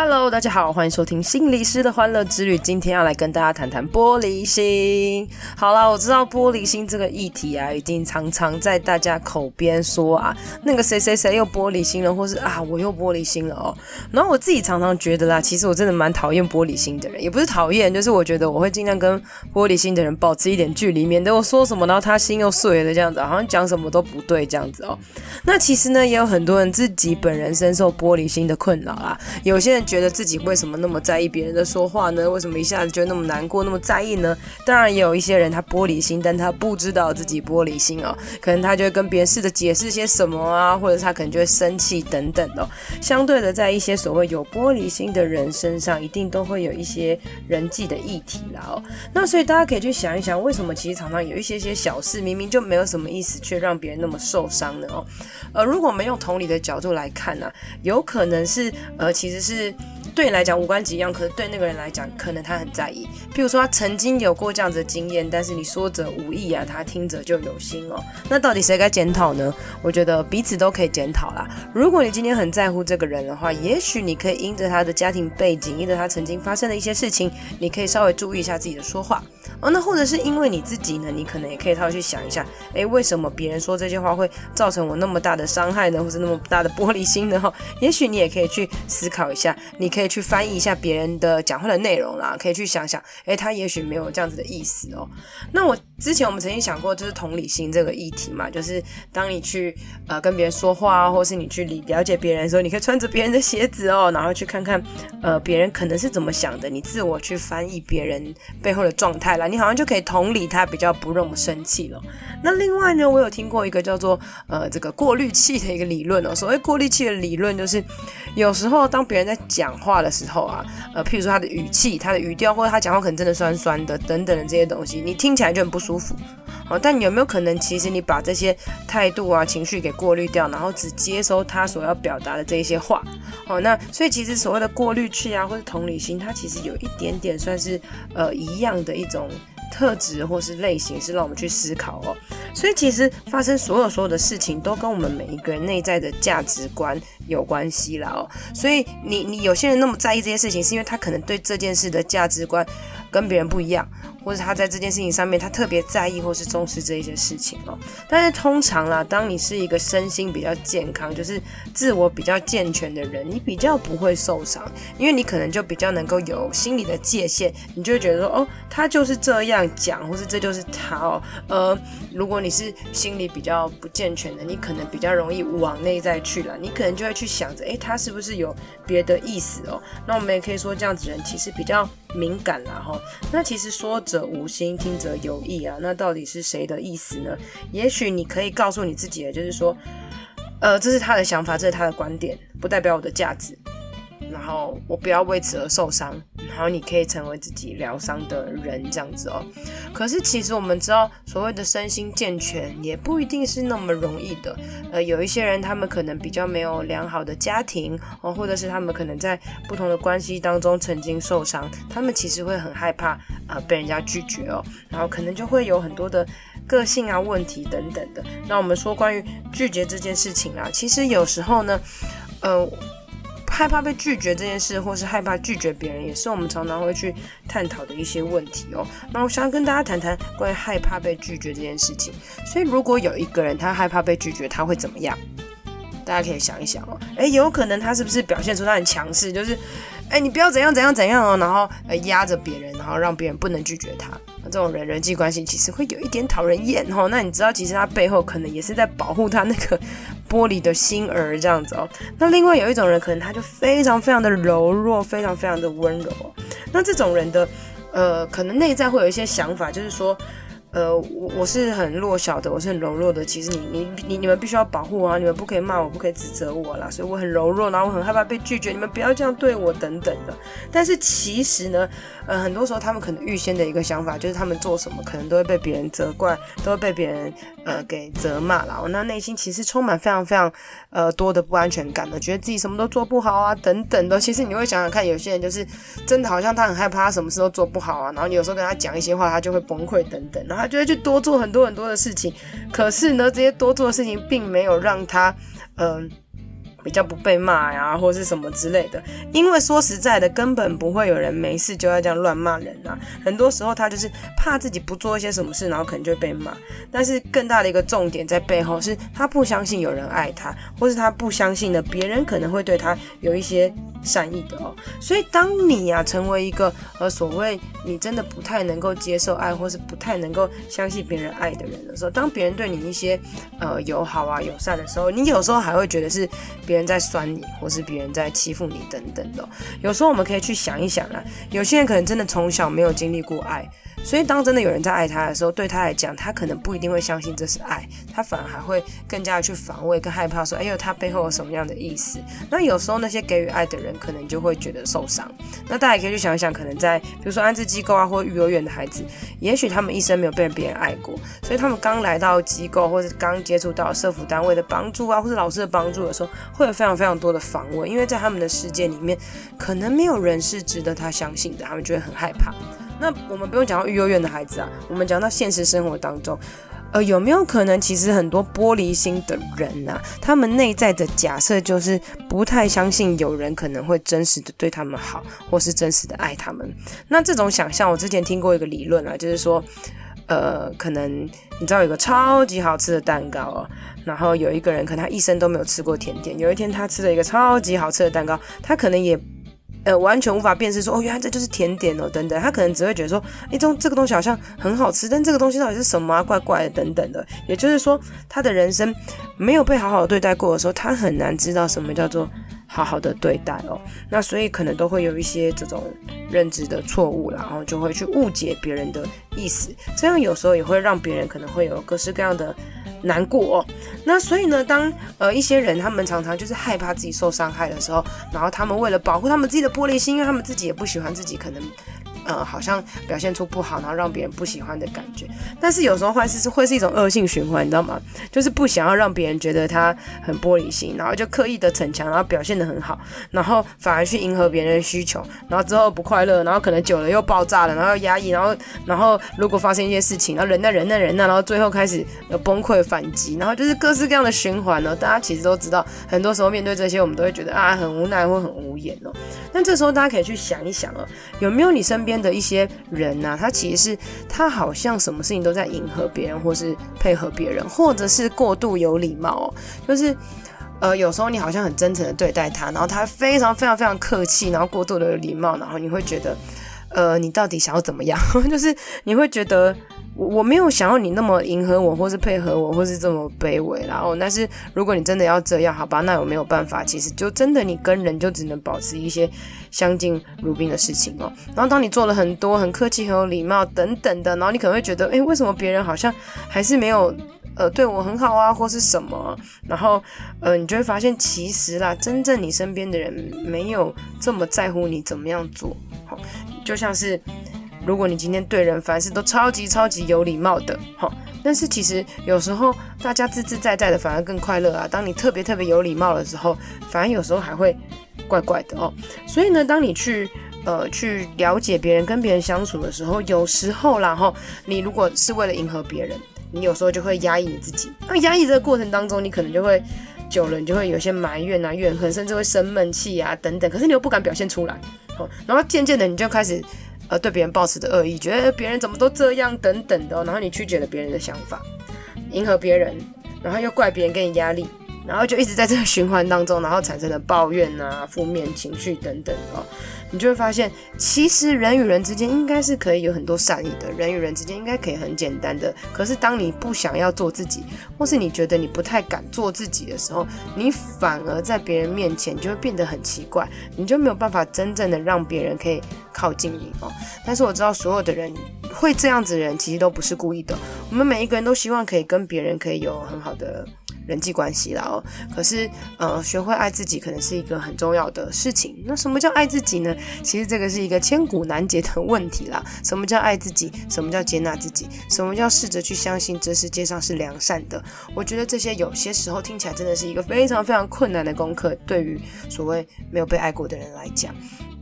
Hello，大家好，欢迎收听心理师的欢乐之旅。今天要来跟大家谈谈玻璃心。好啦，我知道玻璃心这个议题啊，已经常常在大家口边说啊，那个谁谁谁又玻璃心了，或是啊我又玻璃心了哦。然后我自己常常觉得啦，其实我真的蛮讨厌玻璃心的人，也不是讨厌，就是我觉得我会尽量跟玻璃心的人保持一点距离，免得我说什么，然后他心又碎了这样子，好像讲什么都不对这样子哦。那其实呢，也有很多人自己本人深受玻璃心的困扰啦，有些人。觉得自己为什么那么在意别人的说话呢？为什么一下子就那么难过、那么在意呢？当然也有一些人他玻璃心，但他不知道自己玻璃心哦，可能他就会跟别人试着解释些什么啊，或者他可能就会生气等等哦。相对的，在一些所谓有玻璃心的人身上，一定都会有一些人际的议题啦哦。那所以大家可以去想一想，为什么其实常常有一些些小事，明明就没有什么意思，却让别人那么受伤呢？哦，呃，如果我们用同理的角度来看呢，有可能是呃，其实是。对你来讲无关紧要，可是对那个人来讲，可能他很在意。譬如说，他曾经有过这样子的经验，但是你说者无意啊，他听着就有心哦。那到底谁该检讨呢？我觉得彼此都可以检讨啦。如果你今天很在乎这个人的话，也许你可以因着他的家庭背景，因着他曾经发生的一些事情，你可以稍微注意一下自己的说话哦。那或者是因为你自己呢，你可能也可以稍微去想一下，诶，为什么别人说这些话会造成我那么大的伤害呢？或是那么大的玻璃心呢？哈，也许你也可以去思考一下，你可以。去翻译一下别人的讲话的内容啦，可以去想想，诶，他也许没有这样子的意思哦。那我之前我们曾经想过，就是同理心这个议题嘛，就是当你去呃跟别人说话，或是你去理了解别人的时候，你可以穿着别人的鞋子哦，然后去看看呃别人可能是怎么想的，你自我去翻译别人背后的状态啦，你好像就可以同理他，比较不那么生气了。那另外呢，我有听过一个叫做呃这个过滤器的一个理论哦，所谓过滤器的理论就是有时候当别人在讲话。话的时候啊，呃，譬如说他的语气、他的语调，或者他讲话可能真的酸酸的等等的这些东西，你听起来就很不舒服。哦，但有没有可能，其实你把这些态度啊、情绪给过滤掉，然后只接收他所要表达的这一些话？哦，那所以其实所谓的过滤器啊，或者同理心，它其实有一点点算是呃一样的一种。特质或是类型是让我们去思考哦，所以其实发生所有所有的事情都跟我们每一个人内在的价值观有关系啦哦，所以你你有些人那么在意这些事情，是因为他可能对这件事的价值观跟别人不一样。或者他在这件事情上面，他特别在意或是重视这一些事情哦。但是通常啦，当你是一个身心比较健康，就是自我比较健全的人，你比较不会受伤，因为你可能就比较能够有心理的界限，你就会觉得说，哦，他就是这样讲，或是这就是他哦。呃，如果你是心理比较不健全的，你可能比较容易往内在去了，你可能就会去想着，诶，他是不是有别的意思哦？那我们也可以说，这样子人其实比较敏感啦哈。那其实说者无心，听者有意啊。那到底是谁的意思呢？也许你可以告诉你自己的，就是说，呃，这是他的想法，这是他的观点，不代表我的价值。然后我不要为此而受伤，然后你可以成为自己疗伤的人，这样子哦。可是其实我们知道，所谓的身心健全也不一定是那么容易的。呃，有一些人他们可能比较没有良好的家庭哦，或者是他们可能在不同的关系当中曾经受伤，他们其实会很害怕呃被人家拒绝哦，然后可能就会有很多的个性啊问题等等的。那我们说关于拒绝这件事情啊，其实有时候呢，呃。害怕被拒绝这件事，或是害怕拒绝别人，也是我们常常会去探讨的一些问题哦。那我想要跟大家谈谈关于害怕被拒绝这件事情。所以，如果有一个人他害怕被拒绝，他会怎么样？大家可以想一想哦。诶，有可能他是不是表现出他很强势，就是，诶，你不要怎样怎样怎样哦，然后呃压着别人，然后让别人不能拒绝他。这种人人际关系其实会有一点讨人厌哦。那你知道，其实他背后可能也是在保护他那个玻璃的心儿这样子哦。那另外有一种人，可能他就非常非常的柔弱，非常非常的温柔。那这种人的呃，可能内在会有一些想法，就是说，呃，我我是很弱小的，我是很柔弱的。其实你你你你们必须要保护我啊，你们不可以骂我，不可以指责我啦。所以我很柔弱，然后我很害怕被拒绝，你们不要这样对我等等的。但是其实呢，呃，很多时候他们可能预先的一个想法就是他们做什么可能都会被别人责怪，都会被别人呃给责骂啦。我那内心其实充满非常非常呃多的不安全感的，觉得自己什么都做不好啊等等的。其实你会想想看，有些人就是真的好像他很害怕，他什么事都做不好啊，然后你有时候跟他讲一些话，他就会崩溃等等，然后他就会去多做很多很多的事情。可是呢，这些多做的事情并没有让他嗯。比较不被骂呀，或是什么之类的。因为说实在的，根本不会有人没事就要这样乱骂人啊。很多时候他就是怕自己不做一些什么事，然后可能就被骂。但是更大的一个重点在背后是他不相信有人爱他，或是他不相信的别人可能会对他有一些善意的哦。所以当你呀、啊、成为一个呃所谓你真的不太能够接受爱，或是不太能够相信别人爱的人的时候，当别人对你一些呃友好啊友善的时候，你有时候还会觉得是。别人在酸你，或是别人在欺负你等等的，有时候我们可以去想一想啊，有些人可能真的从小没有经历过爱。所以，当真的有人在爱他的时候，对他来讲，他可能不一定会相信这是爱，他反而还会更加的去防卫、更害怕，说：“哎呦，他背后有什么样的意思？”那有时候那些给予爱的人，可能就会觉得受伤。那大家也可以去想一想，可能在比如说安置机构啊，或育幼院的孩子，也许他们一生没有被别人爱过，所以他们刚来到机构，或者刚接触到社福单位的帮助啊，或者老师的帮助的时候，会有非常非常多的防卫，因为在他们的世界里面，可能没有人是值得他相信的，他们就会很害怕。那我们不用讲到育幼院的孩子啊，我们讲到现实生活当中，呃，有没有可能其实很多玻璃心的人呐、啊，他们内在的假设就是不太相信有人可能会真实的对他们好，或是真实的爱他们。那这种想象，我之前听过一个理论啊，就是说，呃，可能你知道有个超级好吃的蛋糕哦，然后有一个人可能他一生都没有吃过甜点，有一天他吃了一个超级好吃的蛋糕，他可能也。呃，完全无法辨识说，哦，原来这就是甜点哦，等等，他可能只会觉得说，哎，这这个东西好像很好吃，但这个东西到底是什么啊？怪怪的，等等的。也就是说，他的人生没有被好好对待过的时候，他很难知道什么叫做好好的对待哦。那所以可能都会有一些这种认知的错误，然后就会去误解别人的意思，这样有时候也会让别人可能会有各式各样的。难过哦，那所以呢，当呃一些人他们常常就是害怕自己受伤害的时候，然后他们为了保护他们自己的玻璃心，因为他们自己也不喜欢自己可能。呃，好像表现出不好，然后让别人不喜欢的感觉。但是有时候坏事是会是一种恶性循环，你知道吗？就是不想要让别人觉得他很玻璃心，然后就刻意的逞强，然后表现的很好，然后反而去迎合别人的需求，然后之后不快乐，然后可能久了又爆炸了，然后又压抑，然后然后如果发生一些事情，然后忍耐忍耐忍耐，然后最后开始崩溃反击，然后就是各式各样的循环呢。大家其实都知道，很多时候面对这些，我们都会觉得啊很无奈或很无言哦。但这时候大家可以去想一想哦，有没有你身边的一些人呐、他其实是他好像什么事情都在迎合别人，或是配合别人，或者是过度有礼貌哦。就是呃，有时候你好像很真诚的对待他，然后他非常非常非常客气，然后过度的礼貌，然后你会觉得，呃，你到底想要怎么样？就是你会觉得。我我没有想要你那么迎合我，或是配合我，或是这么卑微，然后，但是如果你真的要这样，好吧，那我没有办法。其实就真的你跟人就只能保持一些相敬如宾的事情哦。然后当你做了很多很客气、很有礼貌等等的，然后你可能会觉得，诶，为什么别人好像还是没有呃对我很好啊，或是什么？然后呃，你就会发现，其实啦，真正你身边的人没有这么在乎你怎么样做。好，就像是。如果你今天对人凡事都超级超级有礼貌的，哈，但是其实有时候大家自自在在的反而更快乐啊。当你特别特别有礼貌的时候，反而有时候还会怪怪的哦。所以呢，当你去呃去了解别人、跟别人相处的时候，有时候然后你如果是为了迎合别人，你有时候就会压抑你自己。那压抑这个过程当中，你可能就会久了，你就会有些埋怨啊、怨恨，甚至会生闷气啊等等。可是你又不敢表现出来，哦，然后渐渐的你就开始。而，对别人抱持的恶意，觉得别人怎么都这样等等的，然后你曲解了别人的想法，迎合别人，然后又怪别人给你压力，然后就一直在这个循环当中，然后产生了抱怨啊、负面情绪等等哦。你就会发现，其实人与人之间应该是可以有很多善意的，人与人之间应该可以很简单的。可是当你不想要做自己，或是你觉得你不太敢做自己的时候，你反而在别人面前就会变得很奇怪，你就没有办法真正的让别人可以靠近你哦。但是我知道所有的人会这样子的人，其实都不是故意的。我们每一个人都希望可以跟别人可以有很好的。人际关系啦哦，可是呃，学会爱自己可能是一个很重要的事情。那什么叫爱自己呢？其实这个是一个千古难解的问题啦。什么叫爱自己？什么叫接纳自己？什么叫试着去相信这世界上是良善的？我觉得这些有些时候听起来真的是一个非常非常困难的功课，对于所谓没有被爱过的人来讲。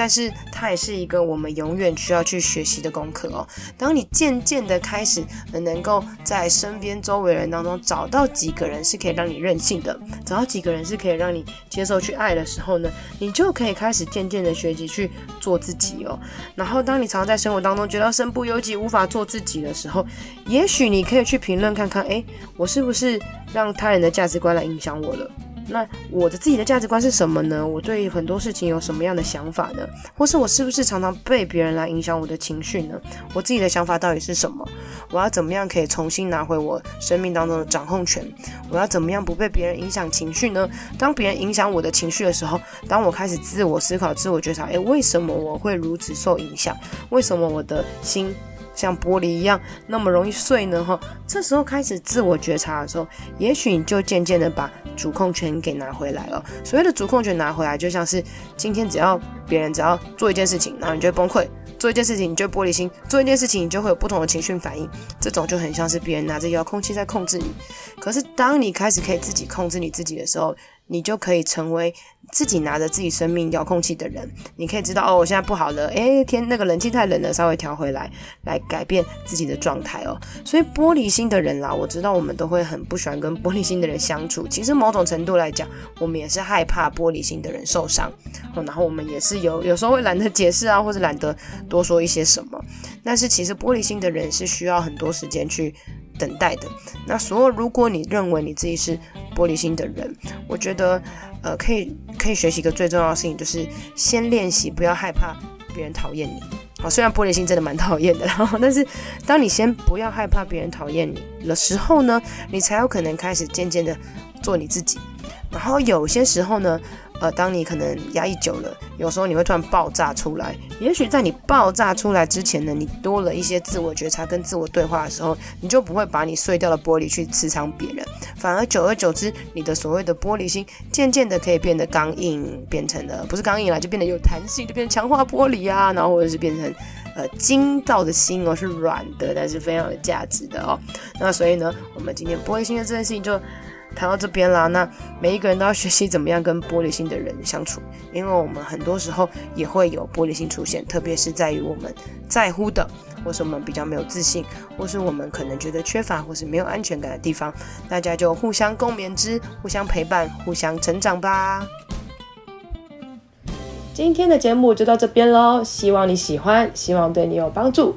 但是它也是一个我们永远需要去学习的功课哦。当你渐渐的开始能够在身边周围人当中找到几个人是可以让你任性的，找到几个人是可以让你接受去爱的时候呢，你就可以开始渐渐的学习去做自己哦。然后当你常常在生活当中觉得身不由己、无法做自己的时候，也许你可以去评论看看，诶，我是不是让他人的价值观来影响我了？那我的自己的价值观是什么呢？我对很多事情有什么样的想法呢？或是我是不是常常被别人来影响我的情绪呢？我自己的想法到底是什么？我要怎么样可以重新拿回我生命当中的掌控权？我要怎么样不被别人影响情绪呢？当别人影响我的情绪的时候，当我开始自我思考、自我觉察，诶，为什么我会如此受影响？为什么我的心？像玻璃一样那么容易碎呢？哈，这时候开始自我觉察的时候，也许你就渐渐的把主控权给拿回来了。所谓的主控权拿回来，就像是今天只要别人只要做一件事情，然后你就会崩溃；做一件事情，你就玻璃心；做一件事情，你就会有不同的情绪反应。这种就很像是别人拿着遥控器在控制你。可是当你开始可以自己控制你自己的时候，你就可以成为自己拿着自己生命遥控器的人。你可以知道哦，我现在不好了，诶，天，那个冷气太冷了，稍微调回来，来改变自己的状态哦。所以玻璃心的人啦，我知道我们都会很不喜欢跟玻璃心的人相处。其实某种程度来讲，我们也是害怕玻璃心的人受伤哦。然后我们也是有有时候会懒得解释啊，或者懒得多说一些什么。但是其实玻璃心的人是需要很多时间去等待的。那所有如果你认为你自己是玻璃心的人，我觉得，呃，可以可以学习一个最重要的事情，就是先练习不要害怕别人讨厌你。好，虽然玻璃心真的蛮讨厌的，然后，但是当你先不要害怕别人讨厌你的时候呢，你才有可能开始渐渐的做你自己。然后有些时候呢。呃，当你可能压抑久了，有时候你会突然爆炸出来。也许在你爆炸出来之前呢，你多了一些自我觉察跟自我对话的时候，你就不会把你碎掉的玻璃去刺伤别人，反而久而久之，你的所谓的玻璃心渐渐的可以变得刚硬，变成了不是刚硬啦，就变得有弹性，就变成强化玻璃啊，然后或者是变成呃筋道的心哦，是软的，但是非常有价值的哦。那所以呢，我们今天玻璃心的这件事情就。谈到这边啦，那每一个人都要学习怎么样跟玻璃心的人相处，因为我们很多时候也会有玻璃心出现，特别是在于我们在乎的，或是我们比较没有自信，或是我们可能觉得缺乏或是没有安全感的地方，大家就互相共勉之，互相陪伴，互相成长吧。今天的节目就到这边喽，希望你喜欢，希望对你有帮助。